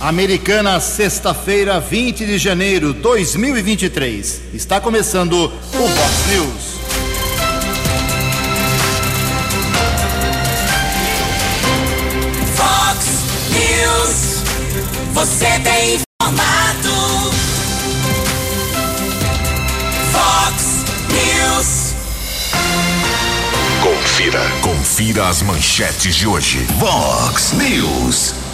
Americana, sexta-feira, 20 de janeiro 2023. Está começando o Vox News. Vox News. Você tem informado. Vox News. Confira. Confira as manchetes de hoje. Vox News.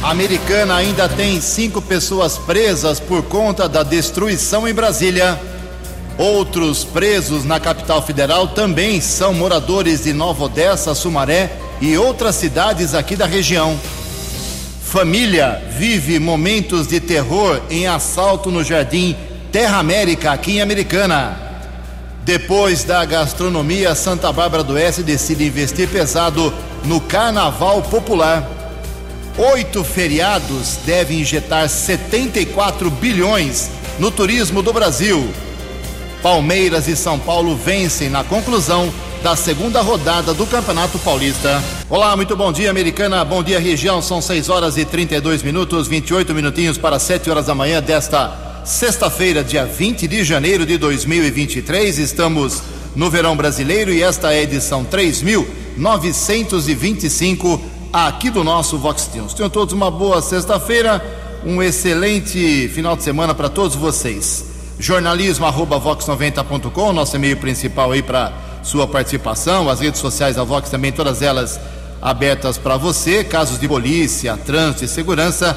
A Americana ainda tem cinco pessoas presas por conta da destruição em Brasília. Outros presos na capital federal também são moradores de Nova Odessa, Sumaré e outras cidades aqui da região. Família vive momentos de terror em assalto no Jardim Terra América, aqui em Americana. Depois da gastronomia, Santa Bárbara do Oeste decide investir pesado no carnaval popular. Oito feriados devem injetar 74 bilhões no turismo do Brasil. Palmeiras e São Paulo vencem na conclusão da segunda rodada do Campeonato Paulista. Olá, muito bom dia, Americana. Bom dia, região. São 6 horas e 32 minutos, 28 minutinhos para 7 horas da manhã desta sexta-feira, dia 20 de janeiro de 2023. Estamos no verão brasileiro e esta é a edição 3925 aqui do nosso Vox News. Tenham todos uma boa sexta-feira, um excelente final de semana para todos vocês. Jornalismo arroba vox90.com, nosso e-mail principal aí para sua participação, as redes sociais da Vox também, todas elas abertas para você. Casos de polícia, trânsito e segurança,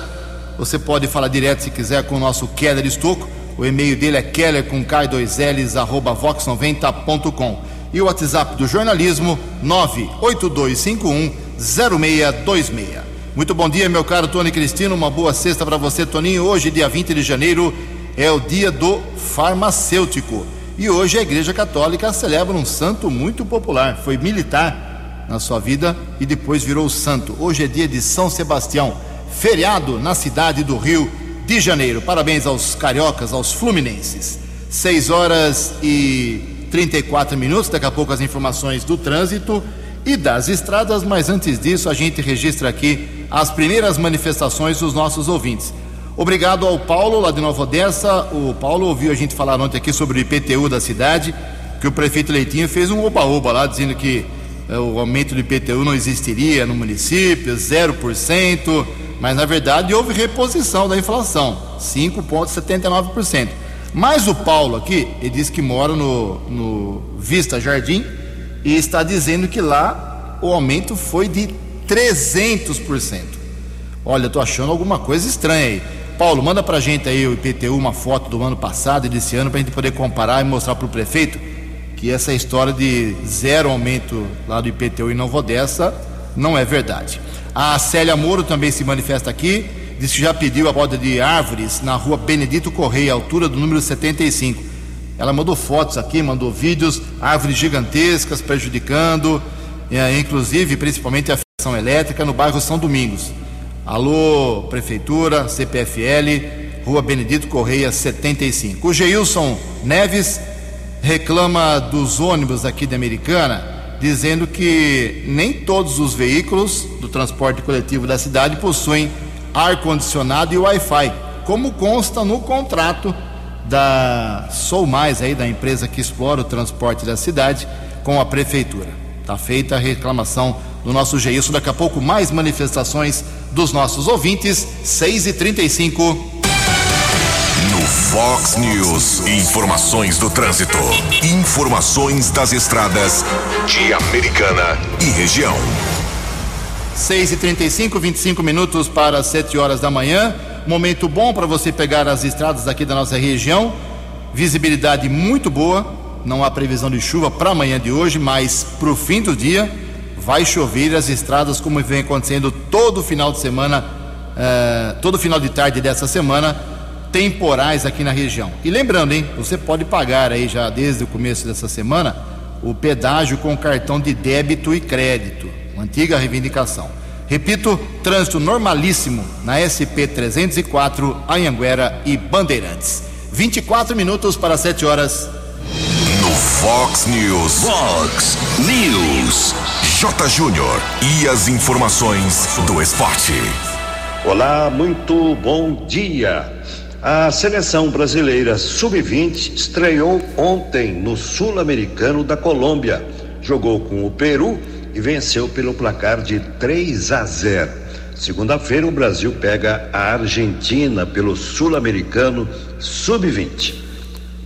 você pode falar direto se quiser com o nosso Keller Estocco. O e-mail dele é keller com k2ls arroba vox90.com. E o WhatsApp do jornalismo 98251 0626. Muito bom dia, meu caro Tony Cristino. Uma boa sexta para você, Toninho. Hoje, dia 20 de janeiro, é o dia do farmacêutico. E hoje a Igreja Católica celebra um santo muito popular. Foi militar na sua vida e depois virou santo. Hoje é dia de São Sebastião, feriado na cidade do Rio de Janeiro. Parabéns aos cariocas, aos fluminenses. 6 horas e 34 minutos. Daqui a pouco as informações do trânsito e das estradas, mas antes disso a gente registra aqui as primeiras manifestações dos nossos ouvintes. Obrigado ao Paulo lá de Nova Odessa. O Paulo ouviu a gente falar ontem aqui sobre o IPTU da cidade, que o prefeito Leitinho fez um oba-oba lá, dizendo que eh, o aumento do IPTU não existiria no município, 0%, mas na verdade houve reposição da inflação, 5,79%. Mas o Paulo aqui, ele diz que mora no, no Vista Jardim, e está dizendo que lá o aumento foi de 300%. Olha, tô achando alguma coisa estranha aí. Paulo, manda pra gente aí o IPTU, uma foto do ano passado e desse ano, pra gente poder comparar e mostrar pro prefeito que essa história de zero aumento lá do IPTU em Nova Odessa não é verdade. A Célia Moro também se manifesta aqui, diz que já pediu a poda de árvores na rua Benedito Correia, altura do número 75. Ela mandou fotos aqui, mandou vídeos, árvores gigantescas prejudicando, inclusive, principalmente a fiação elétrica no bairro São Domingos. Alô, Prefeitura, CPFL, Rua Benedito Correia 75. O Geilson Neves reclama dos ônibus aqui da Americana, dizendo que nem todos os veículos do transporte coletivo da cidade possuem ar-condicionado e Wi-Fi, como consta no contrato da Sou Mais aí da empresa que explora o transporte da cidade com a prefeitura. Tá feita a reclamação do nosso Geilson. Daqui a pouco mais manifestações dos nossos ouvintes. 6 e 35 No Fox News, informações do trânsito, informações das estradas de Americana e região. 6 e 35 25 minutos para 7 horas da manhã. Momento bom para você pegar as estradas aqui da nossa região. Visibilidade muito boa. Não há previsão de chuva para amanhã de hoje, mas para o fim do dia vai chover as estradas, como vem acontecendo todo final de semana, eh, todo final de tarde dessa semana, temporais aqui na região. E lembrando, hein, você pode pagar aí já desde o começo dessa semana o pedágio com cartão de débito e crédito, antiga reivindicação. Repito, trânsito normalíssimo na SP 304, Anhanguera e Bandeirantes. 24 minutos para 7 horas. No Fox News. Fox News. J. Júnior. E as informações do esporte. Olá, muito bom dia. A seleção brasileira sub-20 estreou ontem no Sul-Americano da Colômbia. Jogou com o Peru e venceu pelo placar de 3 a 0. Segunda-feira, o Brasil pega a Argentina pelo Sul-Americano sub-20.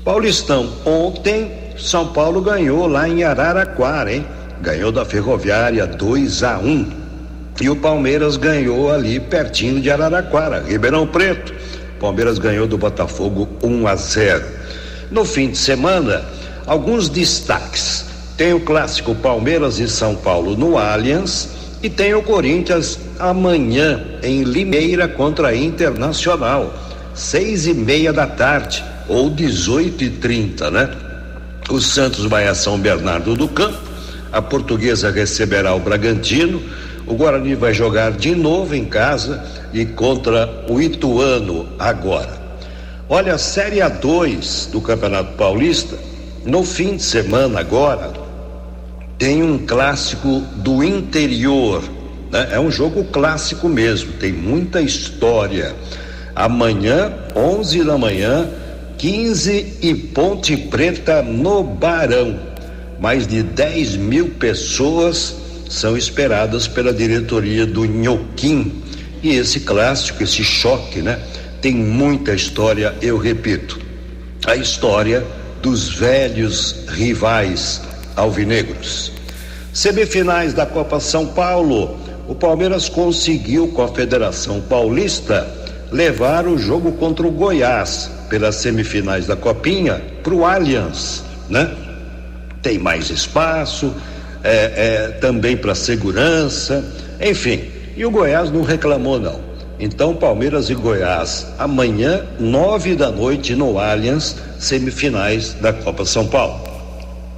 Paulistão, ontem, São Paulo ganhou lá em Araraquara, hein? Ganhou da Ferroviária 2 a 1. E o Palmeiras ganhou ali pertinho de Araraquara, Ribeirão Preto. Palmeiras ganhou do Botafogo 1 a 0. No fim de semana, alguns destaques. Tem o clássico Palmeiras e São Paulo no Allianz e tem o Corinthians amanhã em Limeira contra a Internacional, seis e meia da tarde ou dezoito e trinta, né? O Santos vai a São Bernardo do Campo, a Portuguesa receberá o Bragantino o Guarani vai jogar de novo em casa e contra o Ituano agora. Olha, a Série A2 do Campeonato Paulista, no fim de semana agora, tem um clássico do interior. Né? É um jogo clássico mesmo, tem muita história. Amanhã, 11 da manhã, 15 e Ponte Preta no Barão. Mais de 10 mil pessoas são esperadas pela diretoria do Nhoquim. E esse clássico, esse choque, né? Tem muita história, eu repito. A história dos velhos rivais alvinegros. Semifinais da Copa São Paulo. O Palmeiras conseguiu com a Federação Paulista levar o jogo contra o Goiás pelas semifinais da Copinha para o Allianz, né? Tem mais espaço, é, é, também para segurança, enfim. E o Goiás não reclamou, não. Então, Palmeiras e Goiás, amanhã, nove da noite, no Allianz, semifinais da Copa São Paulo.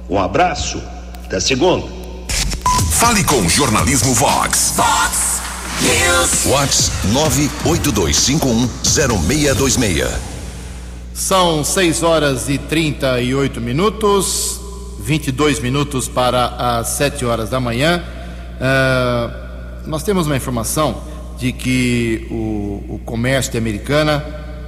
Um abraço, até segunda. Fale com o Jornalismo Vox. Vox News. Vox 982510626. São 6 horas e 38 minutos. 22 minutos para as 7 horas da manhã. Uh, nós temos uma informação de que o, o comércio de Americana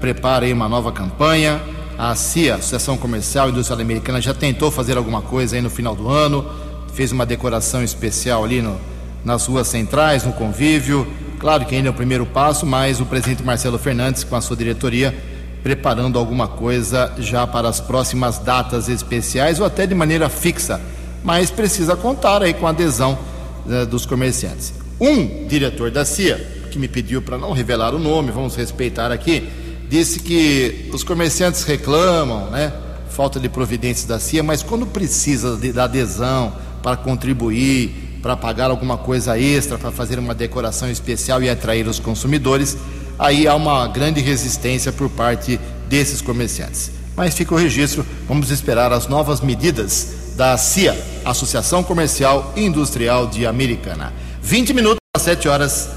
prepara aí uma nova campanha. A CIA, Associação Comercial e Industrial Americana, já tentou fazer alguma coisa aí no final do ano, fez uma decoração especial ali no, nas ruas centrais, no convívio. Claro que ainda é o primeiro passo, mas o presidente Marcelo Fernandes, com a sua diretoria, preparando alguma coisa já para as próximas datas especiais ou até de maneira fixa, mas precisa contar aí com a adesão né, dos comerciantes. Um diretor da CIA, que me pediu para não revelar o nome, vamos respeitar aqui, disse que os comerciantes reclamam, né? Falta de providências da CIA, mas quando precisa de, da adesão para contribuir, para pagar alguma coisa extra, para fazer uma decoração especial e atrair os consumidores, aí há uma grande resistência por parte desses comerciantes. Mas fica o registro, vamos esperar as novas medidas da CIA, Associação Comercial e Industrial de Americana. 20 minutos às 7 horas.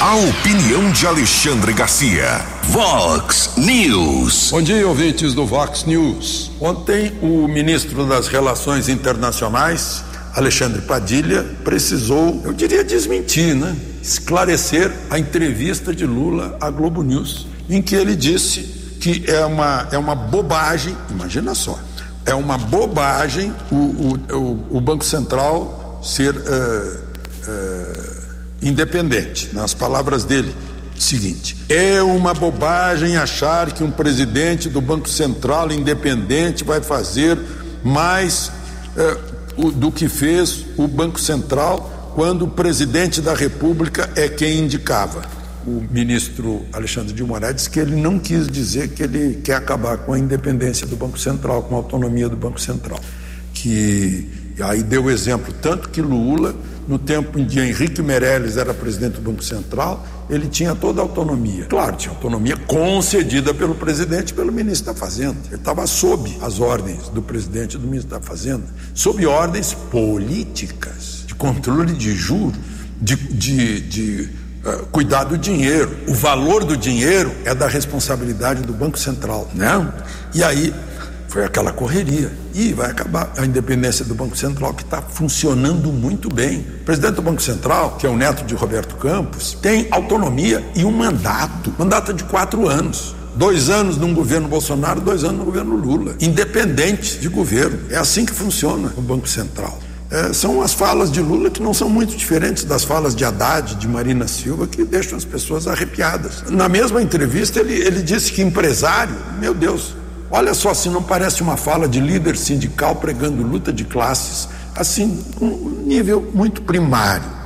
A opinião de Alexandre Garcia. Vox News. Bom dia, ouvintes do Vox News. Ontem, o ministro das Relações Internacionais, Alexandre Padilha, precisou, eu diria, desmentir, né? esclarecer a entrevista de Lula à Globo News, em que ele disse que é uma, é uma bobagem, imagina só, é uma bobagem o, o, o Banco Central ser uh, uh, independente. Nas palavras dele, seguinte: é uma bobagem achar que um presidente do Banco Central independente vai fazer mais uh, do que fez o Banco Central quando o presidente da República é quem indicava. O ministro Alexandre de Moraes disse que ele não quis dizer que ele quer acabar com a independência do Banco Central, com a autonomia do Banco Central. Que aí deu o exemplo, tanto que Lula, no tempo em que Henrique Meirelles era presidente do Banco Central, ele tinha toda a autonomia. Claro, tinha autonomia concedida pelo presidente e pelo ministro da Fazenda. Ele estava sob as ordens do presidente e do ministro da Fazenda, sob ordens políticas controle de juros, de, de, de uh, cuidar do dinheiro. O valor do dinheiro é da responsabilidade do Banco Central, né? E aí Foi aquela correria. E vai acabar a independência do Banco Central, que está funcionando muito bem. O presidente do Banco Central, que é o neto de Roberto Campos, tem autonomia e um mandato mandato de quatro anos. Dois anos num governo Bolsonaro, dois anos no governo Lula. Independente de governo. É assim que funciona o Banco Central. É, são as falas de Lula que não são muito diferentes das falas de Haddad, de Marina Silva, que deixam as pessoas arrepiadas. Na mesma entrevista, ele, ele disse que empresário, meu Deus, olha só se não parece uma fala de líder sindical pregando luta de classes, assim, um nível muito primário.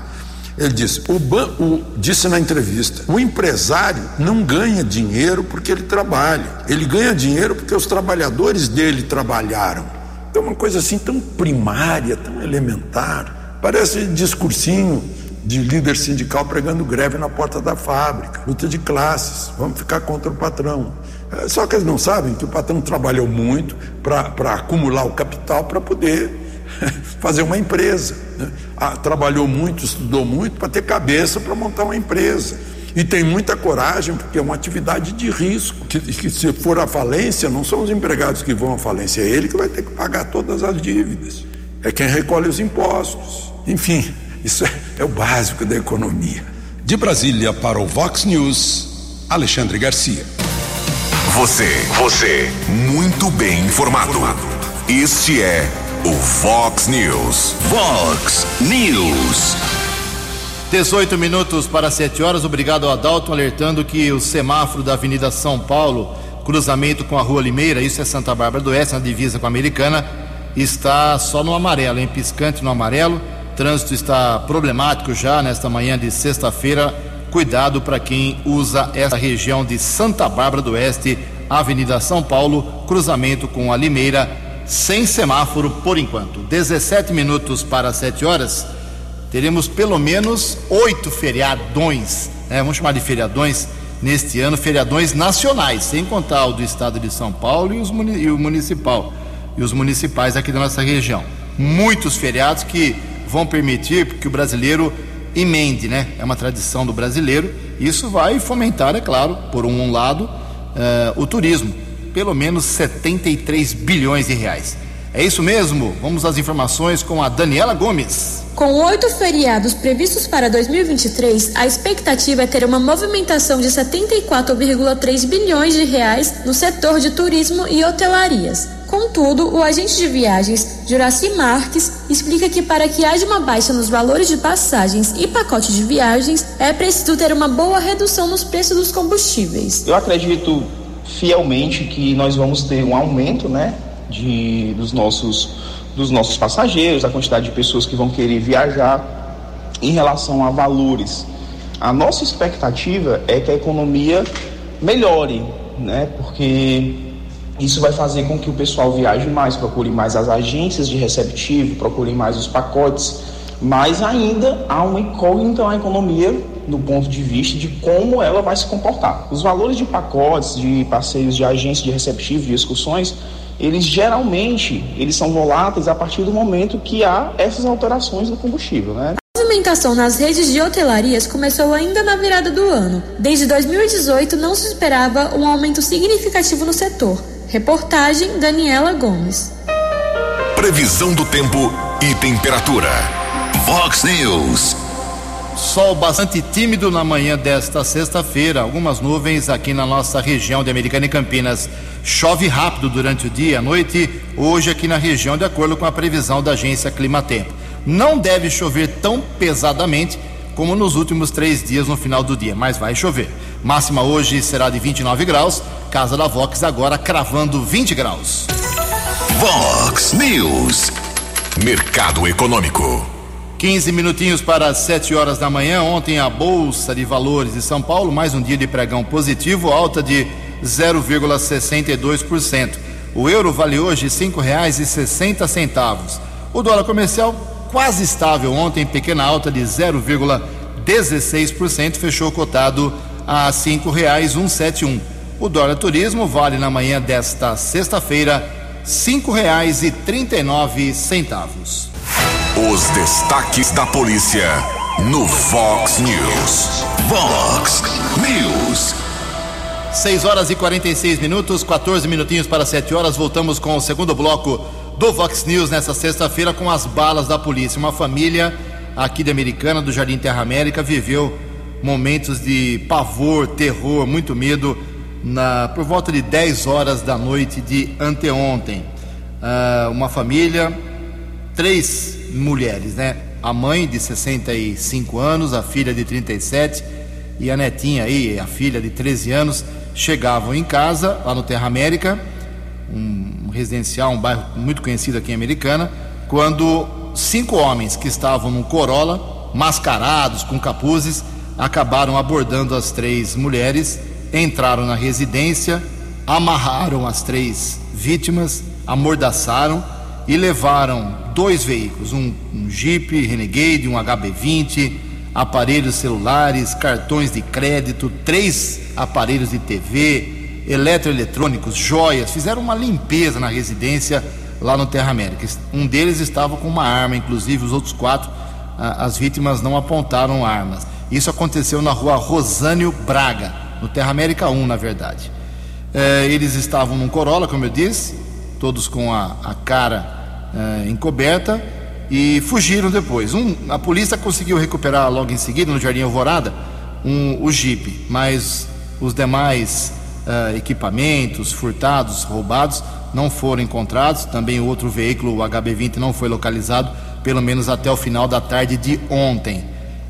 Ele disse, o, disse na entrevista: o empresário não ganha dinheiro porque ele trabalha, ele ganha dinheiro porque os trabalhadores dele trabalharam. É uma coisa assim tão primária, tão elementar. Parece discursinho de líder sindical pregando greve na porta da fábrica, luta de classes, vamos ficar contra o patrão. Só que eles não sabem que o patrão trabalhou muito para acumular o capital para poder fazer uma empresa. Né? Ah, trabalhou muito, estudou muito para ter cabeça para montar uma empresa. E tem muita coragem, porque é uma atividade de risco. Que, que, se for a falência, não são os empregados que vão à falência, é ele que vai ter que pagar todas as dívidas. É quem recolhe os impostos. Enfim, isso é, é o básico da economia. De Brasília para o Vox News, Alexandre Garcia. Você, você, muito bem informado. Este é o Vox News. Vox News. 18 minutos para 7 horas. Obrigado, Adalto, alertando que o semáforo da Avenida São Paulo, cruzamento com a Rua Limeira, isso é Santa Bárbara do Oeste, na divisa com a Americana, está só no amarelo, em piscante no amarelo. Trânsito está problemático já nesta manhã de sexta-feira. Cuidado para quem usa essa região de Santa Bárbara do Oeste, Avenida São Paulo, cruzamento com a Limeira, sem semáforo por enquanto. 17 minutos para 7 horas teremos pelo menos oito feriadões, né? vamos chamar de feriadões neste ano, feriadões nacionais, sem contar o do estado de São Paulo e, os, e o municipal e os municipais aqui da nossa região. Muitos feriados que vão permitir que o brasileiro emende, né? É uma tradição do brasileiro. Isso vai fomentar, é claro, por um lado, uh, o turismo. Pelo menos 73 bilhões de reais. É isso mesmo? Vamos às informações com a Daniela Gomes. Com oito feriados previstos para 2023, a expectativa é ter uma movimentação de 74,3 bilhões de reais no setor de turismo e hotelarias. Contudo, o agente de viagens, Juraci Marques, explica que para que haja uma baixa nos valores de passagens e pacotes de viagens, é preciso ter uma boa redução nos preços dos combustíveis. Eu acredito fielmente que nós vamos ter um aumento, né, de, dos, nossos, dos nossos passageiros, a quantidade de pessoas que vão querer viajar. Em relação a valores, a nossa expectativa é que a economia melhore, né? Porque isso vai fazer com que o pessoal viaje mais, procure mais as agências de receptivo, procure mais os pacotes, mas ainda há uma incógnita na economia no ponto de vista de como ela vai se comportar. Os valores de pacotes, de passeios de agências de receptivo, de excursões, eles geralmente eles são voláteis a partir do momento que há essas alterações no combustível, né? A movimentação nas redes de hotelarias começou ainda na virada do ano. Desde 2018 não se esperava um aumento significativo no setor. Reportagem Daniela Gomes. Previsão do tempo e temperatura. Vox News. Sol bastante tímido na manhã desta sexta-feira. Algumas nuvens aqui na nossa região de Americana e Campinas. Chove rápido durante o dia e a noite, hoje aqui na região, de acordo com a previsão da agência Climatempo. Não deve chover tão pesadamente como nos últimos três dias no final do dia, mas vai chover. Máxima hoje será de 29 graus. Casa da Vox agora cravando 20 graus. Vox News. Mercado Econômico. 15 minutinhos para as 7 horas da manhã. Ontem a Bolsa de Valores de São Paulo, mais um dia de pregão positivo, alta de 0,62%. O euro vale hoje R$ 5,60. O dólar comercial quase estável ontem, pequena alta de 0,16%, fechou cotado a R$ 5,171. O dólar turismo vale na manhã desta sexta-feira R$ 5,39. Os destaques da polícia no Fox News. Fox News. 6 horas e 46 minutos, 14 minutinhos para 7 horas. Voltamos com o segundo bloco do Vox News nessa sexta-feira com as balas da polícia. Uma família aqui de Americana, do Jardim Terra América, viveu momentos de pavor, terror, muito medo na, por volta de 10 horas da noite de anteontem. Uh, uma família, três mulheres, né? A mãe de 65 anos, a filha de 37 e a netinha aí, a filha de 13 anos, chegavam em casa, lá no Terra América, um residencial, um bairro muito conhecido aqui em Americana, quando cinco homens que estavam num Corolla, mascarados, com capuzes, acabaram abordando as três mulheres, entraram na residência, amarraram as três vítimas, amordaçaram e levaram dois veículos, um, um Jeep Renegade, um HB20, aparelhos celulares, cartões de crédito, três aparelhos de TV, eletroeletrônicos, joias, fizeram uma limpeza na residência lá no Terra América. Um deles estava com uma arma, inclusive os outros quatro, as vítimas não apontaram armas. Isso aconteceu na rua Rosânio Braga, no Terra América 1, na verdade. É, eles estavam num Corolla, como eu disse, todos com a, a cara é, encoberta e fugiram depois. Um, a polícia conseguiu recuperar logo em seguida, no Jardim Alvorada, um, o Jeep, mas os demais uh, equipamentos furtados, roubados, não foram encontrados. Também o outro veículo, o HB20, não foi localizado, pelo menos até o final da tarde de ontem.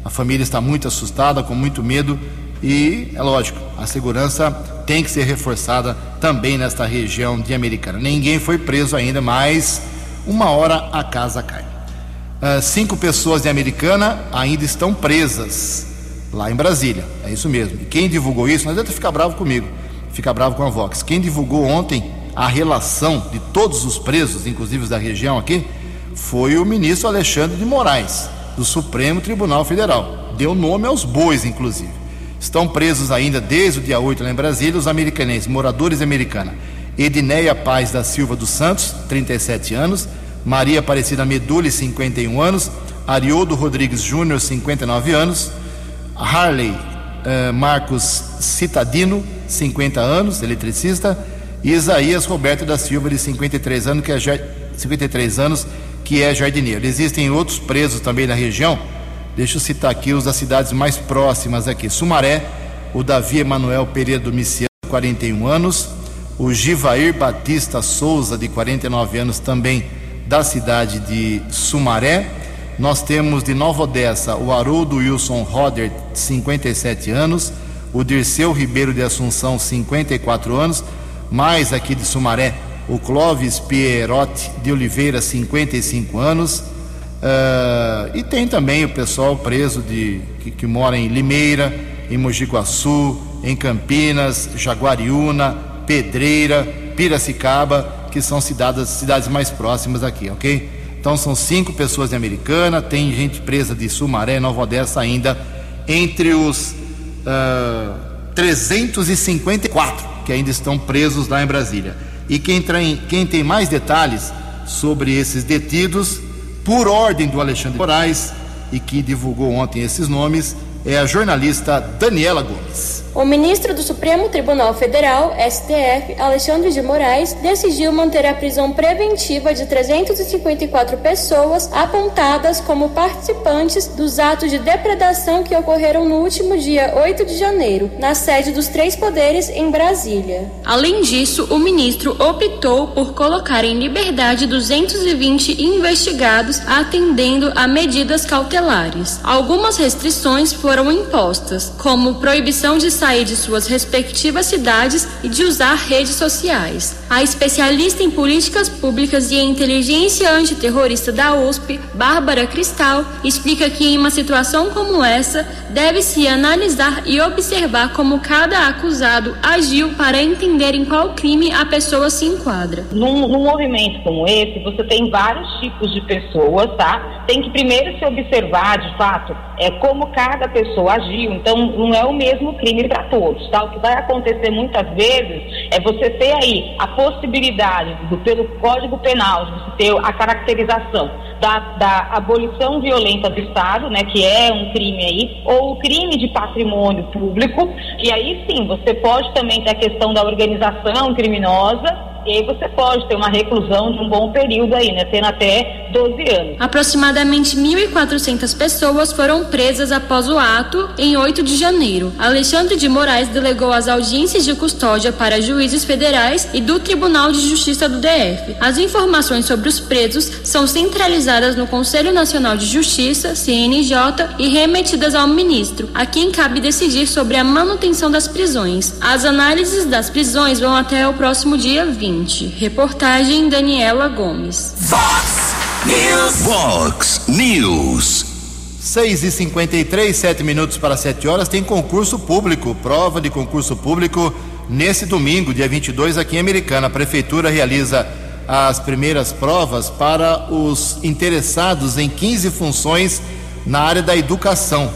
A família está muito assustada, com muito medo e, é lógico, a segurança tem que ser reforçada também nesta região de Americana. Ninguém foi preso ainda, mas uma hora a casa cai. Uh, cinco pessoas de Americana ainda estão presas lá em Brasília. É isso mesmo. E quem divulgou isso, não adianta ficar bravo comigo, ficar bravo com a Vox. Quem divulgou ontem a relação de todos os presos, inclusive da região aqui, foi o ministro Alexandre de Moraes, do Supremo Tribunal Federal. Deu nome aos bois, inclusive. Estão presos ainda desde o dia 8 lá em Brasília os americanenses, moradores americana. Edneia Paz da Silva dos Santos, 37 anos, Maria Aparecida Meduli, 51 anos, Arioldo Rodrigues Júnior, 59 anos, Harley eh, Marcos Citadino, 50 anos, eletricista, e Isaías Roberto da Silva, de 53 anos, que é, 53 anos, que é jardineiro. Existem outros presos também na região. Deixa eu citar aqui os das cidades mais próximas aqui. Sumaré, o Davi Emanuel Pereira Domiciano, 41 anos, o Givair Batista Souza, de 49 anos, também da cidade de Sumaré. Nós temos de Nova Odessa o Haroldo Wilson Roder, 57 anos, o Dirceu Ribeiro de Assunção, 54 anos, mais aqui de Sumaré, o Clóvis Pierotti de Oliveira, 55 anos. Uh, e tem também o pessoal preso de, que, que mora em Limeira, em Mogi Guaçu, em Campinas, Jaguariúna, Pedreira, Piracicaba que são cidades, cidades mais próximas aqui, ok? Então são cinco pessoas de Americana, tem gente presa de Sumaré, Nova Odessa ainda, entre os uh, ah, 354 que ainda estão presos lá em Brasília. E quem, quem tem mais detalhes sobre esses detidos, por ordem do Alexandre Moraes, e que divulgou ontem esses nomes, é a jornalista Daniela Gomes. O ministro do Supremo Tribunal Federal, STF, Alexandre de Moraes, decidiu manter a prisão preventiva de 354 pessoas apontadas como participantes dos atos de depredação que ocorreram no último dia 8 de janeiro, na sede dos três poderes em Brasília. Além disso, o ministro optou por colocar em liberdade 220 investigados atendendo a medidas cautelares. Algumas restrições foram impostas, como proibição de sair de suas respectivas cidades e de usar redes sociais. A especialista em políticas públicas e inteligência antiterrorista da USP, Bárbara Cristal, explica que em uma situação como essa, deve-se analisar e observar como cada acusado agiu para entender em qual crime a pessoa se enquadra. Num, num movimento como esse, você tem vários tipos de pessoas, tá? Tem que primeiro se observar, de fato, é como cada pessoa agiu. Então, não é o mesmo crime para todos, tá? O que vai acontecer muitas vezes é você ter aí a possibilidade, do, pelo Código Penal, de você ter a caracterização da, da abolição violenta do Estado, né, que é um crime aí, ou o crime de patrimônio público, e aí sim, você pode também ter a questão da organização criminosa, e aí você pode ter uma reclusão de um bom período aí, né? Tendo até 12 anos. Aproximadamente 1.400 pessoas foram presas após o ato em 8 de janeiro. Alexandre de Moraes delegou as audiências de custódia para juízes federais e do Tribunal de Justiça do DF. As informações sobre os presos são centralizadas no Conselho Nacional de Justiça, CNJ, e remetidas ao ministro, a quem cabe decidir sobre a manutenção das prisões. As análises das prisões vão até o próximo dia 20. Reportagem Daniela Gomes. Vox News. Vox News. 6 e 53 7 minutos para 7 horas. Tem concurso público, prova de concurso público nesse domingo, dia 22, aqui em Americana. A Prefeitura realiza as primeiras provas para os interessados em 15 funções na área da educação.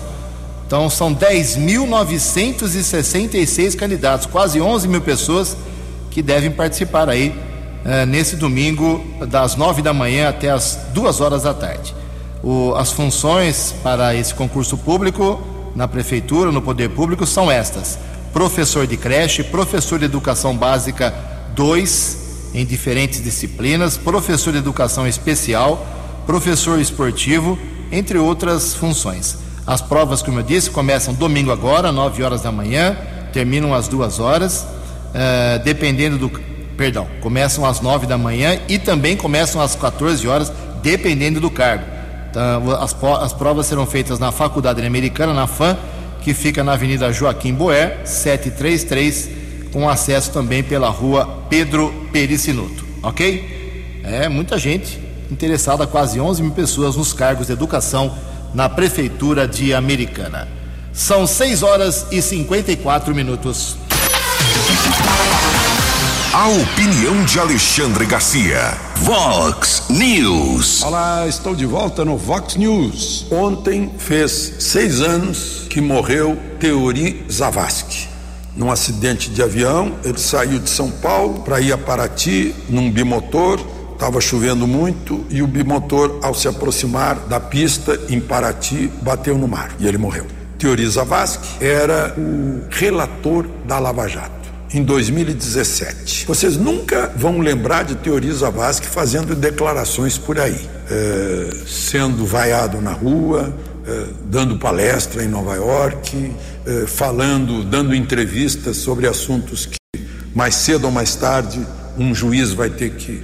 Então, são 10.966 candidatos, quase 11 mil pessoas que devem participar aí uh, nesse domingo, das nove da manhã até as duas horas da tarde. O, as funções para esse concurso público na prefeitura, no poder público, são estas: professor de creche, professor de educação básica 2 em diferentes disciplinas, professor de educação especial, professor esportivo, entre outras funções. As provas, como eu disse, começam domingo agora, 9 horas da manhã, terminam às duas horas. Uh, dependendo do. Perdão, começam às 9 da manhã e também começam às 14 horas, dependendo do cargo. Então, as, as provas serão feitas na Faculdade Americana, na FAM, que fica na Avenida Joaquim Boer, 733, com acesso também pela rua Pedro Pericinuto. Ok? É muita gente interessada, quase 11 mil pessoas nos cargos de educação na Prefeitura de Americana. São 6 horas e 54 minutos. A opinião de Alexandre Garcia. Vox News. Olá, estou de volta no Vox News. Ontem fez seis anos que morreu Teori Zavascki. Num acidente de avião, ele saiu de São Paulo para ir a Paraty num bimotor. Estava chovendo muito e o bimotor, ao se aproximar da pista em Paraty, bateu no mar e ele morreu. Teori Zavascki era o relator da Lava Jato em 2017. Vocês nunca vão lembrar de Teori Zavascki fazendo declarações por aí, é, sendo vaiado na rua, é, dando palestra em Nova York, é, falando, dando entrevistas sobre assuntos que mais cedo ou mais tarde um juiz vai ter que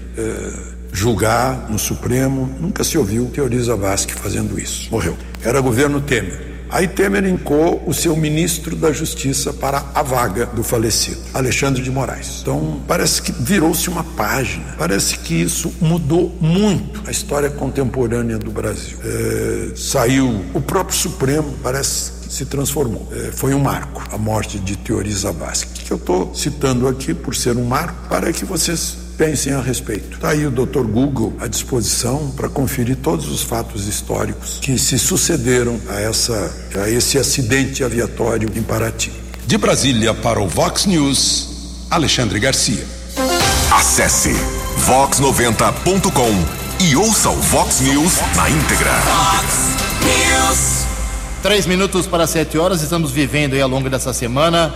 julgar no Supremo. Nunca se ouviu Teori Zavascki fazendo isso. Morreu. Era governo Temer. Aí Temer incou o seu ministro da Justiça para a vaga do falecido, Alexandre de Moraes. Então, parece que virou-se uma página. Parece que isso mudou muito a história contemporânea do Brasil. É, saiu o próprio Supremo, parece se transformou. É, foi um marco, a morte de Teori Zavascki, que eu estou citando aqui por ser um marco, para que vocês pensem a respeito. Está aí o Dr. Google à disposição para conferir todos os fatos históricos que se sucederam a, essa, a esse acidente aviatório em Paraty. De Brasília para o Vox News, Alexandre Garcia. Acesse vox90.com e ouça o Vox News na íntegra. Vox News. Três minutos para sete horas, estamos vivendo aí ao longo dessa semana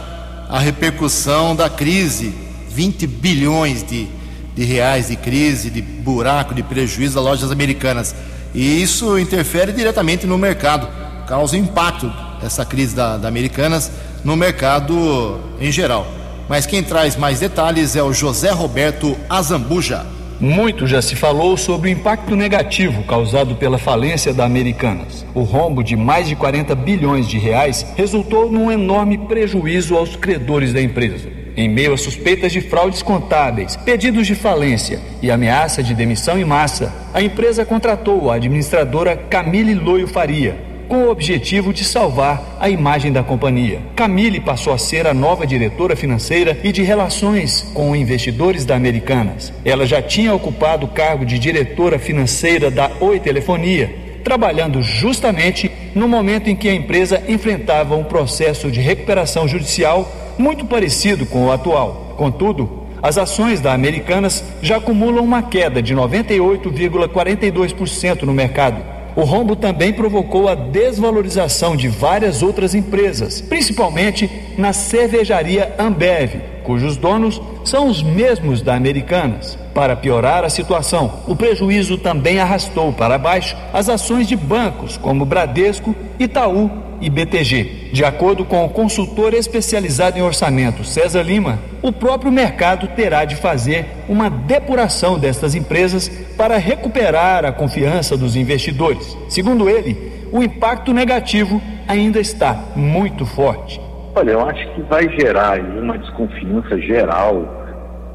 a repercussão da crise, 20 bilhões de de reais de crise, de buraco, de prejuízo das lojas americanas. E isso interfere diretamente no mercado, causa impacto essa crise da, da Americanas no mercado em geral. Mas quem traz mais detalhes é o José Roberto Azambuja. Muito já se falou sobre o impacto negativo causado pela falência da Americanas. O rombo de mais de 40 bilhões de reais resultou num enorme prejuízo aos credores da empresa. Em meio a suspeitas de fraudes contábeis, pedidos de falência e ameaça de demissão em massa, a empresa contratou a administradora Camille Loio Faria, com o objetivo de salvar a imagem da companhia. Camille passou a ser a nova diretora financeira e de relações com investidores da Americanas. Ela já tinha ocupado o cargo de diretora financeira da Oi Telefonia trabalhando justamente no momento em que a empresa enfrentava um processo de recuperação judicial muito parecido com o atual. Contudo, as ações da Americanas já acumulam uma queda de 98,42% no mercado. O rombo também provocou a desvalorização de várias outras empresas, principalmente na cervejaria Ambev, cujos donos são os mesmos da Americanas. Para piorar a situação, o prejuízo também arrastou para baixo as ações de bancos como Bradesco, Itaú e BTG. De acordo com o consultor especializado em orçamento César Lima, o próprio mercado terá de fazer uma depuração destas empresas para recuperar a confiança dos investidores. Segundo ele, o impacto negativo ainda está muito forte. Olha, eu acho que vai gerar uma desconfiança geral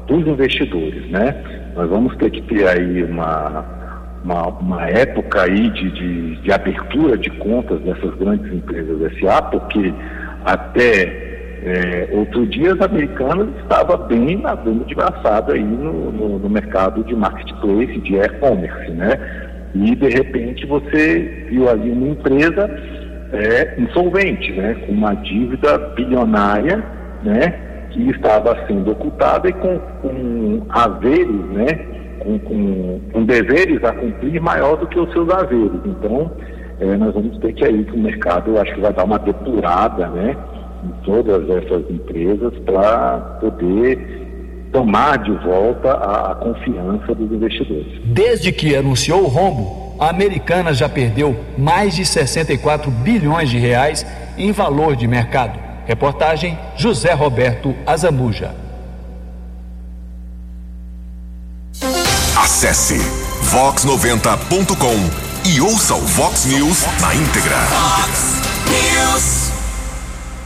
dos investidores, né? Nós vamos ter que ter aí uma, uma, uma época aí de, de, de, abertura de contas dessas grandes empresas SA, porque até é, outro dia as americanas estavam bem nadando de braçada aí no, no, no mercado de marketplace, de e-commerce, né? E de repente você viu ali uma empresa é, insolvente, né? Com uma dívida bilionária, né? que estava sendo ocultada e com, com haveres, né, com, com, com, deveres a cumprir maior do que os seus haveres. Então, é, nós vamos ter que aí que o mercado, acho que vai dar uma depurada, né, em todas essas empresas para poder tomar de volta a, a confiança dos investidores. Desde que anunciou o rombo, a americana já perdeu mais de 64 bilhões de reais em valor de mercado. Reportagem José Roberto Azambuja. Acesse vox90.com e ouça o Vox News na íntegra. Vox News.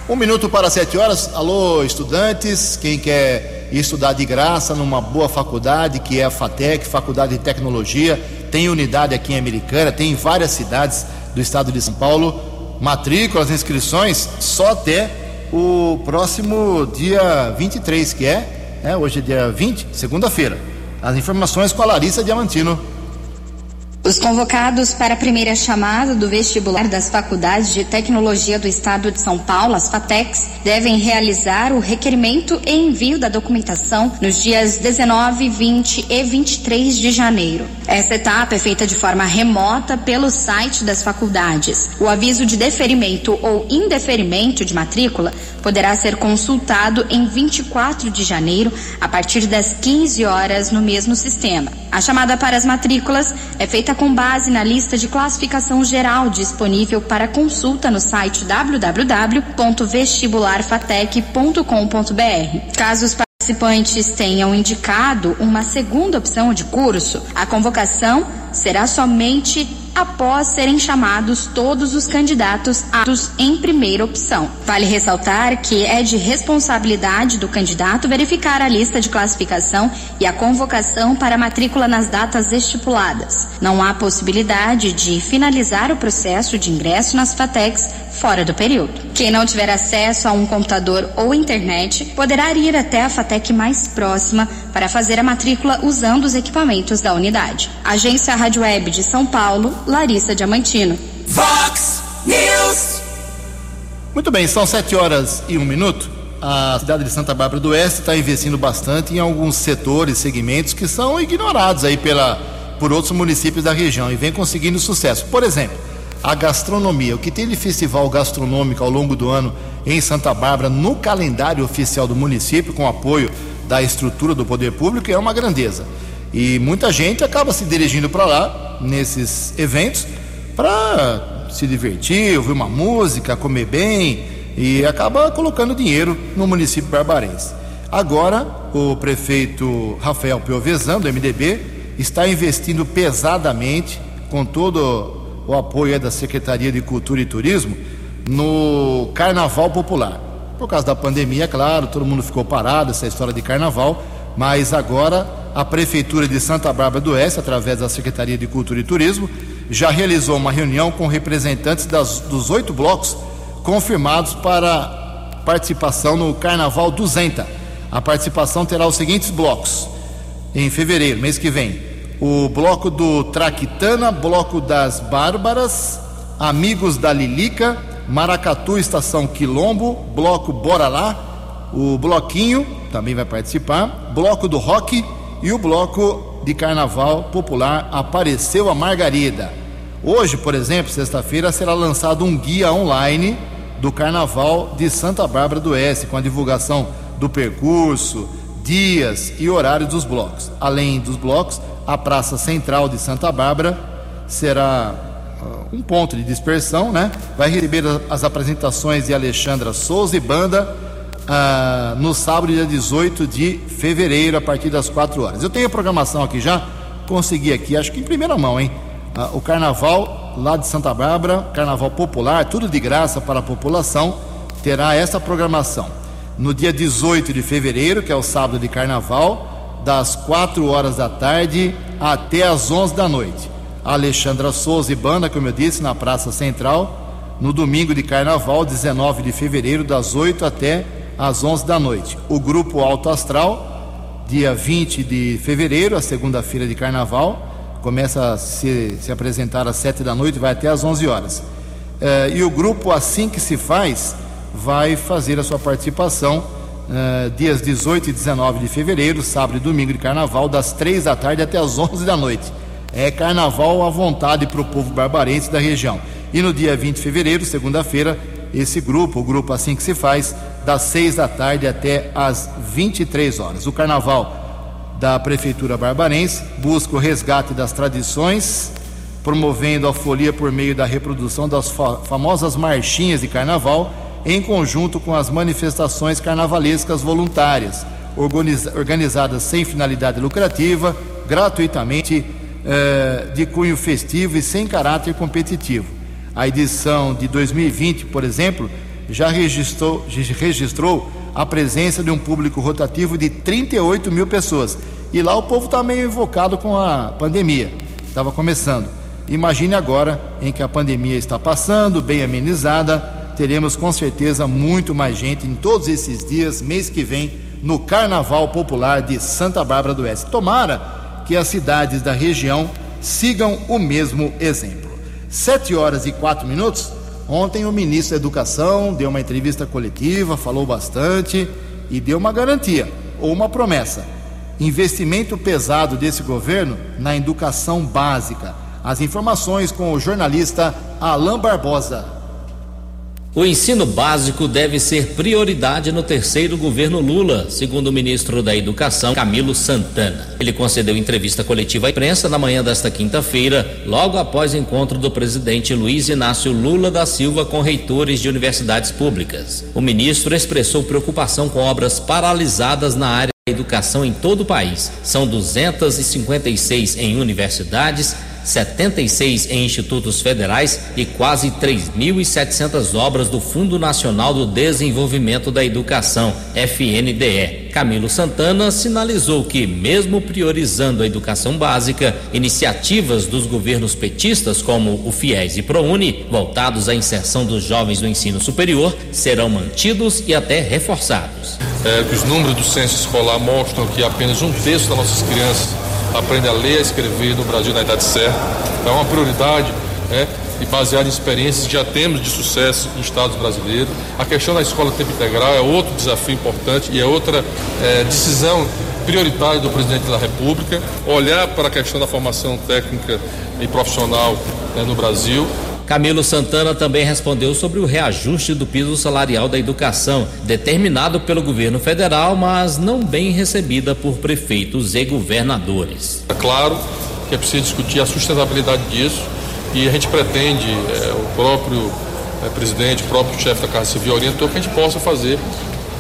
Um minuto para sete horas. Alô, estudantes. Quem quer estudar de graça numa boa faculdade, que é a FATEC, Faculdade de Tecnologia, tem unidade aqui em Americana, tem em várias cidades do estado de São Paulo. Matrículas, inscrições só até o próximo dia 23, que é, né, hoje é dia 20, segunda-feira. As informações com a Larissa Diamantino. Os convocados para a primeira chamada do vestibular das Faculdades de Tecnologia do Estado de São Paulo, as FATECs, devem realizar o requerimento e envio da documentação nos dias 19, 20 e 23 de janeiro. Esta etapa é feita de forma remota pelo site das faculdades. O aviso de deferimento ou indeferimento de matrícula poderá ser consultado em 24 de janeiro, a partir das 15 horas, no mesmo sistema. A chamada para as matrículas é feita com base na lista de classificação geral disponível para consulta no site www.vestibularfatec.com.br. Caso os participantes tenham indicado uma segunda opção de curso, a convocação será somente após serem chamados todos os candidatos atos em primeira opção. Vale ressaltar que é de responsabilidade do candidato verificar a lista de classificação e a convocação para matrícula nas datas estipuladas. Não há possibilidade de finalizar o processo de ingresso nas FATECs fora do período. Quem não tiver acesso a um computador ou internet poderá ir até a FATEC mais próxima para fazer a matrícula usando os equipamentos da unidade. Agência Rádio Web de São Paulo, Larissa Diamantino. Vox News. Muito bem, são sete horas e um minuto. A cidade de Santa Bárbara do Oeste está investindo bastante em alguns setores, segmentos que são ignorados aí pela, por outros municípios da região e vem conseguindo sucesso. Por exemplo, a gastronomia. O que tem de festival gastronômico ao longo do ano em Santa Bárbara, no calendário oficial do município, com apoio da estrutura do poder público, é uma grandeza. E muita gente acaba se dirigindo para lá, nesses eventos, para se divertir, ouvir uma música, comer bem e acaba colocando dinheiro no município barbarense. Agora, o prefeito Rafael Piovesan, do MDB, está investindo pesadamente, com todo o apoio da Secretaria de Cultura e Turismo no Carnaval Popular. Por causa da pandemia, é claro, todo mundo ficou parado, essa história de carnaval, mas agora a Prefeitura de Santa Bárbara do Oeste, através da Secretaria de Cultura e Turismo, já realizou uma reunião com representantes das, dos oito blocos confirmados para participação no Carnaval 200. A participação terá os seguintes blocos: em fevereiro, mês que vem, o bloco do Traquitana, bloco das Bárbaras, Amigos da Lilica, Maracatu Estação Quilombo, bloco Bora Lá, o Bloquinho também vai participar, bloco do Rock e o bloco de Carnaval Popular Apareceu a Margarida. Hoje, por exemplo, sexta-feira, será lançado um guia online do Carnaval de Santa Bárbara do Oeste, com a divulgação do percurso, dias e horários dos blocos. Além dos blocos, a Praça Central de Santa Bárbara será uh, um ponto de dispersão, né? Vai receber as apresentações de Alexandra Souza e Banda uh, no sábado, dia 18 de fevereiro, a partir das 4 horas. Eu tenho a programação aqui já, consegui aqui, acho que em primeira mão, hein? Ah, o carnaval lá de Santa Bárbara, carnaval popular, tudo de graça para a população, terá essa programação. No dia 18 de fevereiro, que é o sábado de carnaval, das 4 horas da tarde até as 11 da noite. Alexandra Souza e Banda, como eu disse, na Praça Central, no domingo de carnaval, 19 de fevereiro, das 8 até as 11 da noite. O grupo Alto Astral, dia 20 de fevereiro, a segunda-feira de carnaval, começa a se, se apresentar às sete da noite, vai até às onze horas. Eh, e o grupo Assim que se faz vai fazer a sua participação eh, dias 18 e 19 de fevereiro, sábado e domingo de carnaval, das três da tarde até às onze da noite. É carnaval à vontade para o povo barbarense da região. E no dia 20 de fevereiro, segunda-feira, esse grupo, o grupo Assim que se faz, das seis da tarde até às 23 horas. O carnaval da Prefeitura Barbarense busca o resgate das tradições, promovendo a folia por meio da reprodução das famosas marchinhas de carnaval, em conjunto com as manifestações carnavalescas voluntárias, organizadas sem finalidade lucrativa, gratuitamente, eh, de cunho festivo e sem caráter competitivo. A edição de 2020, por exemplo, já registrou, registrou a presença de um público rotativo de 38 mil pessoas. E lá o povo está meio invocado com a pandemia, estava começando. Imagine agora em que a pandemia está passando, bem amenizada, teremos com certeza muito mais gente em todos esses dias, mês que vem, no Carnaval Popular de Santa Bárbara do Oeste. Tomara que as cidades da região sigam o mesmo exemplo. Sete horas e quatro minutos. Ontem o ministro da Educação deu uma entrevista coletiva, falou bastante e deu uma garantia ou uma promessa. Investimento pesado desse governo na educação básica. As informações com o jornalista Alain Barbosa. O ensino básico deve ser prioridade no terceiro governo Lula, segundo o ministro da Educação, Camilo Santana. Ele concedeu entrevista coletiva à imprensa na manhã desta quinta-feira, logo após o encontro do presidente Luiz Inácio Lula da Silva com reitores de universidades públicas. O ministro expressou preocupação com obras paralisadas na área da educação em todo o país. São 256 em universidades 76 em institutos federais e quase 3.700 obras do Fundo Nacional do Desenvolvimento da Educação, FNDE. Camilo Santana sinalizou que, mesmo priorizando a educação básica, iniciativas dos governos petistas, como o FIES e ProUni, voltados à inserção dos jovens no ensino superior, serão mantidos e até reforçados. É, os números do censo escolar mostram que apenas um terço das nossas crianças aprende a ler, a escrever no Brasil na idade certa. É uma prioridade, né? E baseado em experiências que já temos de sucesso em estados brasileiros. A questão da escola tempo integral é outro desafio importante e é outra é, decisão prioritária do presidente da República, olhar para a questão da formação técnica e profissional né, no Brasil Camilo Santana também respondeu sobre o reajuste do piso salarial da educação, determinado pelo governo federal, mas não bem recebida por prefeitos e governadores. É claro que é preciso discutir a sustentabilidade disso e a gente pretende, é, o próprio é, presidente, o próprio chefe da Casa Civil orientou que a gente possa fazer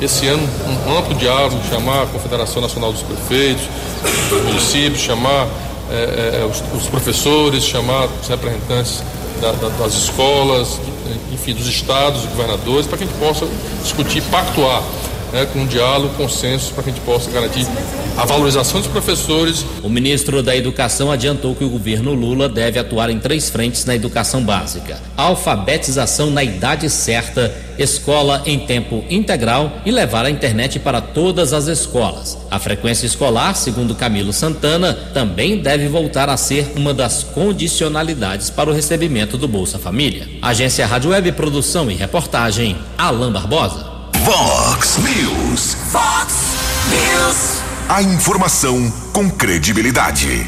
esse ano um amplo diálogo, chamar a Confederação Nacional dos Prefeitos, dos municípios, chamar é, é os, os professores, chamar os representantes da, da, das escolas, enfim, dos estados, dos governadores, para que a gente possa discutir, pactuar né, com diálogo, consenso, para que a gente possa garantir a valorização dos professores. O ministro da Educação adiantou que o governo Lula deve atuar em três frentes na educação básica: alfabetização na idade certa, escola em tempo integral e levar a internet para todas as escolas. A frequência escolar, segundo Camilo Santana, também deve voltar a ser uma das condicionalidades para o recebimento do Bolsa Família. Agência Rádio Web Produção e Reportagem, Alain Barbosa. Vox News. Fox News. A informação com credibilidade.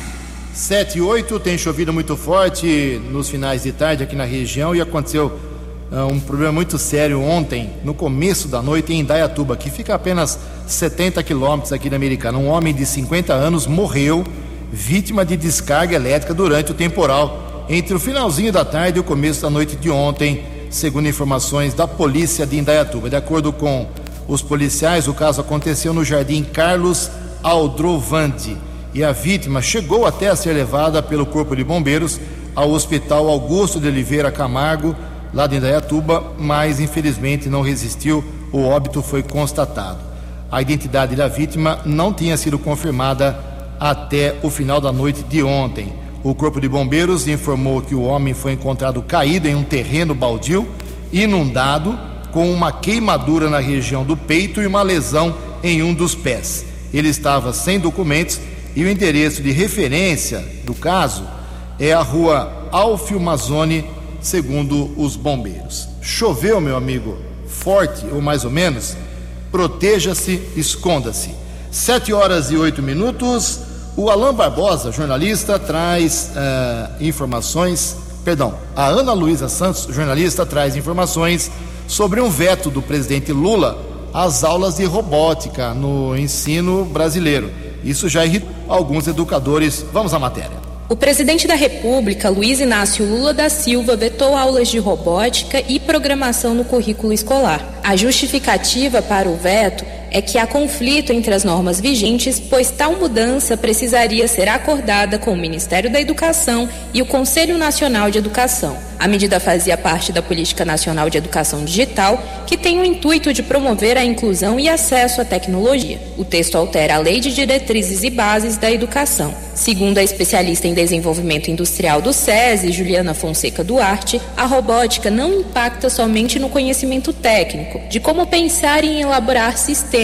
7 e 8 tem chovido muito forte nos finais de tarde aqui na região e aconteceu uh, um problema muito sério ontem, no começo da noite, em Indaiatuba, que fica a apenas 70 quilômetros aqui da Americana. Um homem de 50 anos morreu vítima de descarga elétrica durante o temporal entre o finalzinho da tarde e o começo da noite de ontem, segundo informações da polícia de Indaiatuba. De acordo com os policiais, o caso aconteceu no Jardim Carlos Aldrovandi e a vítima chegou até a ser levada pelo Corpo de Bombeiros ao Hospital Augusto de Oliveira Camargo, lá de Indaiatuba, mas infelizmente não resistiu, o óbito foi constatado. A identidade da vítima não tinha sido confirmada até o final da noite de ontem. O Corpo de Bombeiros informou que o homem foi encontrado caído em um terreno baldio, inundado, com uma queimadura na região do peito e uma lesão em um dos pés. Ele estava sem documentos e o endereço de referência do caso é a rua Alfio Mazzoni, segundo os bombeiros. Choveu, meu amigo, forte ou mais ou menos? Proteja-se, esconda-se. Sete horas e oito minutos. O Alain Barbosa, jornalista, traz uh, informações. Perdão, a Ana Luísa Santos, jornalista, traz informações sobre um veto do presidente Lula às aulas de robótica no ensino brasileiro. Isso já irritou alguns educadores. Vamos à matéria. O presidente da República, Luiz Inácio Lula da Silva, vetou aulas de robótica e programação no currículo escolar. A justificativa para o veto é que há conflito entre as normas vigentes, pois tal mudança precisaria ser acordada com o Ministério da Educação e o Conselho Nacional de Educação. A medida fazia parte da Política Nacional de Educação Digital, que tem o intuito de promover a inclusão e acesso à tecnologia. O texto altera a Lei de Diretrizes e Bases da Educação. Segundo a especialista em desenvolvimento industrial do SESI, Juliana Fonseca Duarte, a robótica não impacta somente no conhecimento técnico, de como pensar e elaborar sistemas,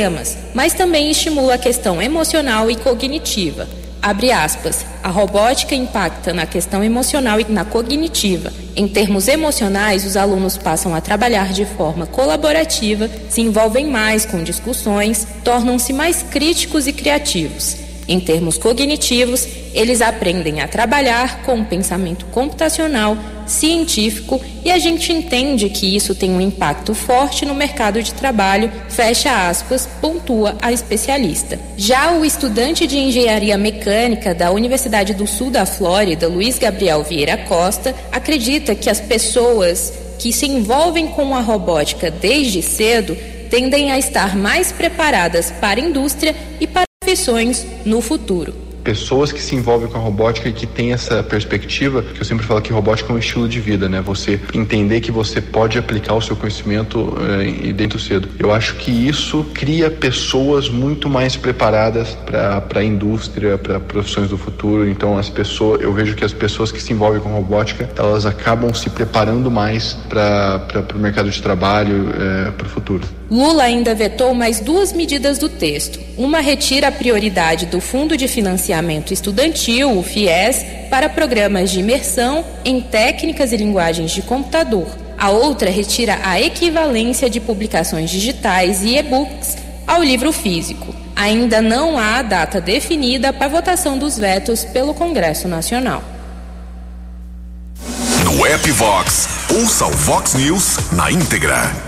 mas também estimula a questão emocional e cognitiva. Abre aspas. A robótica impacta na questão emocional e na cognitiva. Em termos emocionais, os alunos passam a trabalhar de forma colaborativa, se envolvem mais com discussões, tornam-se mais críticos e criativos. Em termos cognitivos, eles aprendem a trabalhar com o pensamento computacional, científico e a gente entende que isso tem um impacto forte no mercado de trabalho, fecha aspas, pontua a especialista. Já o estudante de engenharia mecânica da Universidade do Sul da Flórida, Luiz Gabriel Vieira Costa, acredita que as pessoas que se envolvem com a robótica desde cedo tendem a estar mais preparadas para a indústria e para profissões no futuro pessoas que se envolvem com a robótica e que têm essa perspectiva, que eu sempre falo que robótica é um estilo de vida, né? Você entender que você pode aplicar o seu conhecimento é, dentro cedo. Eu acho que isso cria pessoas muito mais preparadas para a indústria, para profissões do futuro. Então, as pessoas, eu vejo que as pessoas que se envolvem com robótica, elas acabam se preparando mais para o mercado de trabalho, é, para o futuro. Lula ainda vetou mais duas medidas do texto. Uma retira a prioridade do Fundo de Financiamento Estudantil, o FIES, para programas de imersão em técnicas e linguagens de computador. A outra retira a equivalência de publicações digitais e e-books ao livro físico. Ainda não há data definida para votação dos vetos pelo Congresso Nacional. No app Vox, ouça o Vox News na íntegra.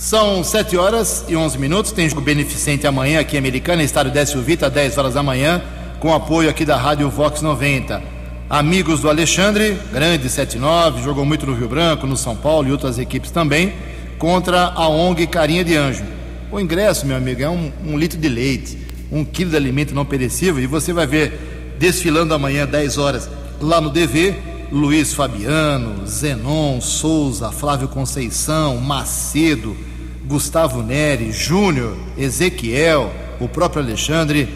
São 7 horas e 11 minutos. Tem jogo beneficente amanhã aqui em Americana, estádio Décio Vita, 10 horas da manhã, com apoio aqui da Rádio Vox 90. Amigos do Alexandre, grande 79, jogou muito no Rio Branco, no São Paulo e outras equipes também, contra a ONG Carinha de Anjo. O ingresso, meu amigo, é um, um litro de leite, um quilo de alimento não perecível, e você vai ver desfilando amanhã, 10 horas, lá no DV, Luiz Fabiano, Zenon, Souza, Flávio Conceição, Macedo Gustavo Neri, Júnior, Ezequiel, o próprio Alexandre.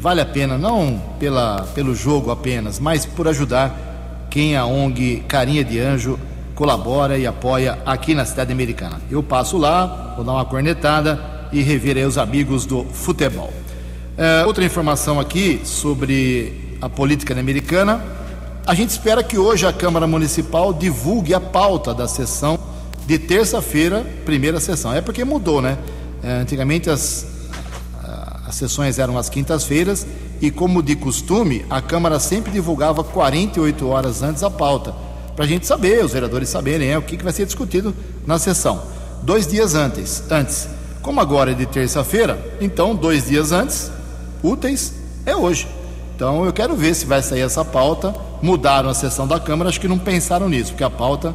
Vale a pena, não pela, pelo jogo apenas, mas por ajudar quem a ONG Carinha de Anjo colabora e apoia aqui na cidade americana. Eu passo lá, vou dar uma cornetada e rever aí os amigos do futebol. É, outra informação aqui sobre a política americana. A gente espera que hoje a Câmara Municipal divulgue a pauta da sessão de terça-feira, primeira sessão. É porque mudou, né? É, antigamente as, as sessões eram às quintas-feiras e, como de costume, a Câmara sempre divulgava 48 horas antes a pauta, para a gente saber, os vereadores saberem é, o que, que vai ser discutido na sessão. Dois dias antes, antes. Como agora é de terça-feira, então dois dias antes, úteis, é hoje. Então eu quero ver se vai sair essa pauta. Mudaram a sessão da Câmara, acho que não pensaram nisso, porque a pauta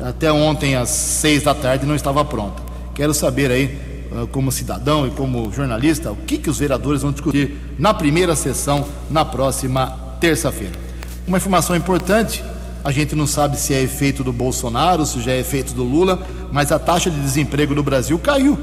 até ontem às seis da tarde não estava pronta. Quero saber aí, ah, como cidadão e como jornalista, o que, que os vereadores vão discutir na primeira sessão na próxima terça-feira. Uma informação importante: a gente não sabe se é efeito do Bolsonaro, se já é efeito do Lula, mas a taxa de desemprego no Brasil caiu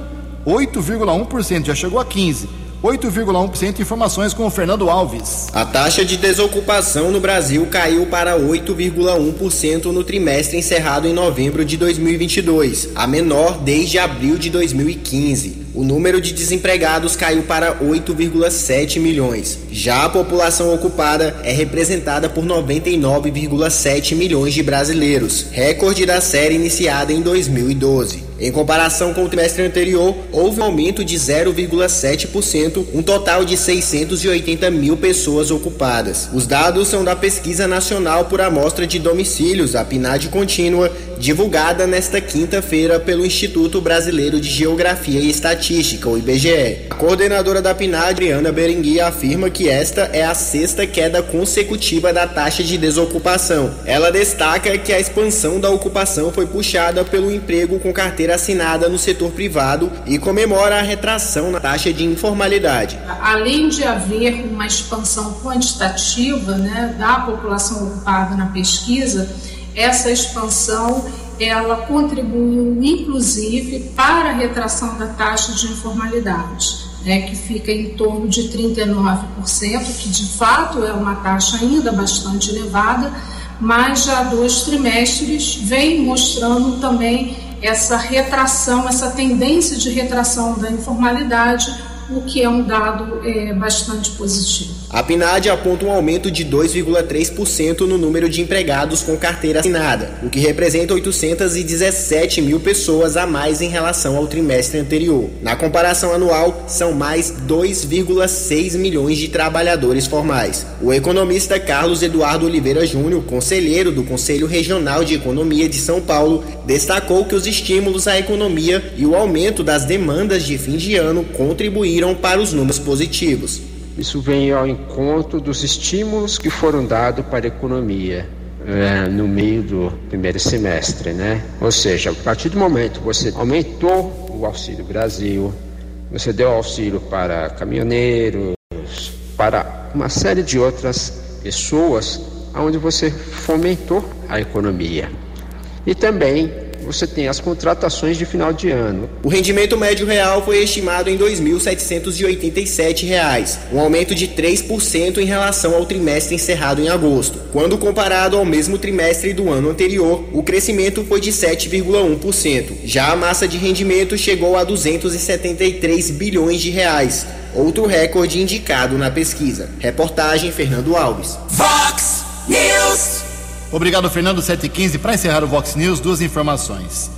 8,1%, já chegou a 15%. 8,1% informações com o Fernando Alves. A taxa de desocupação no Brasil caiu para 8,1% no trimestre encerrado em novembro de 2022, a menor desde abril de 2015. O número de desempregados caiu para 8,7 milhões. Já a população ocupada é representada por 99,7 milhões de brasileiros, recorde da série iniciada em 2012. Em comparação com o trimestre anterior, houve um aumento de 0,7%, um total de 680 mil pessoas ocupadas. Os dados são da Pesquisa Nacional por Amostra de Domicílios, a PNAD contínua, divulgada nesta quinta-feira pelo Instituto Brasileiro de Geografia e Estatística, o IBGE. A coordenadora da PNAD, Adriana Berengui, afirma que esta é a sexta queda consecutiva da taxa de desocupação. Ela destaca que a expansão da ocupação foi puxada pelo emprego com carteira carteira assinada no setor privado e comemora a retração na taxa de informalidade. Além de haver uma expansão quantitativa né, da população ocupada na pesquisa, essa expansão ela contribuiu inclusive para a retração da taxa de informalidade. Né, que fica em torno de 39%, que de fato é uma taxa ainda bastante elevada, mas já dois trimestres vem mostrando também essa retração, essa tendência de retração da informalidade, o que é um dado é, bastante positivo. A PNAD aponta um aumento de 2,3% no número de empregados com carteira assinada, o que representa 817 mil pessoas a mais em relação ao trimestre anterior. Na comparação anual, são mais 2,6 milhões de trabalhadores formais. O economista Carlos Eduardo Oliveira Júnior, conselheiro do Conselho Regional de Economia de São Paulo, destacou que os estímulos à economia e o aumento das demandas de fim de ano contribuíram para os números positivos. Isso vem ao encontro dos estímulos que foram dados para a economia é, no meio do primeiro semestre, né? Ou seja, a partir do momento que você aumentou o Auxílio Brasil, você deu auxílio para caminhoneiros, para uma série de outras pessoas, onde você fomentou a economia. E também você tem as contratações de final de ano. O rendimento médio real foi estimado em R$ 2.787, um aumento de 3% em relação ao trimestre encerrado em agosto. Quando comparado ao mesmo trimestre do ano anterior, o crescimento foi de 7,1%. Já a massa de rendimento chegou a 273 bilhões de reais, outro recorde indicado na pesquisa. Reportagem Fernando Alves. Fox. Obrigado, Fernando 715. Para encerrar o Vox News, duas informações.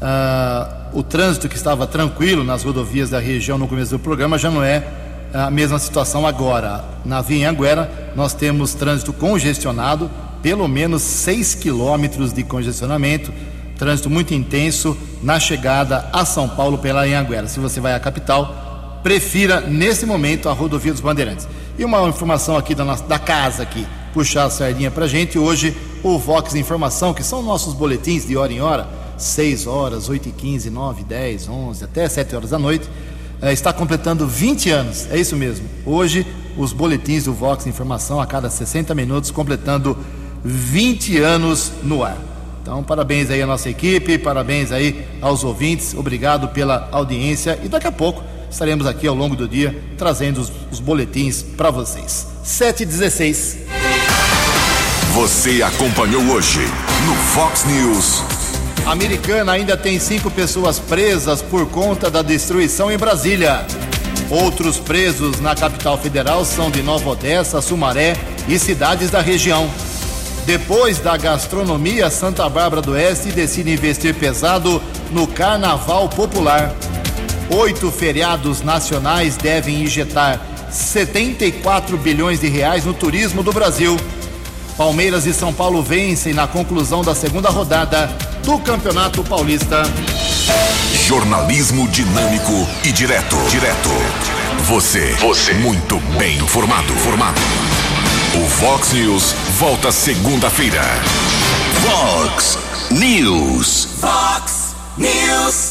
Uh, o trânsito que estava tranquilo nas rodovias da região no começo do programa já não é a mesma situação agora. Na Via Anguera, nós temos trânsito congestionado, pelo menos 6 quilômetros de congestionamento, trânsito muito intenso na chegada a São Paulo pela Anguera. Se você vai à capital, prefira nesse momento a rodovia dos Bandeirantes. E uma informação aqui da, nossa, da casa aqui, puxar a sardinha para gente. Hoje o Vox Informação, que são nossos boletins de hora em hora, 6 horas, 8 e 15, 9, 10, 11, até 7 horas da noite, eh, está completando 20 anos, é isso mesmo. Hoje, os boletins do Vox Informação, a cada 60 minutos, completando 20 anos no ar. Então, parabéns aí à nossa equipe, parabéns aí aos ouvintes, obrigado pela audiência e daqui a pouco estaremos aqui ao longo do dia trazendo os, os boletins para vocês. 7h16. Você acompanhou hoje no Fox News. A americana ainda tem cinco pessoas presas por conta da destruição em Brasília. Outros presos na capital federal são de Nova Odessa, Sumaré e cidades da região. Depois da gastronomia, Santa Bárbara do Oeste decide investir pesado no Carnaval Popular. Oito feriados nacionais devem injetar 74 bilhões de reais no turismo do Brasil. Palmeiras e São Paulo vencem na conclusão da segunda rodada do Campeonato Paulista. Jornalismo dinâmico e direto. Direto. Você. Você. Muito bem informado. Formado. O Fox News volta segunda-feira. Fox News. Fox News.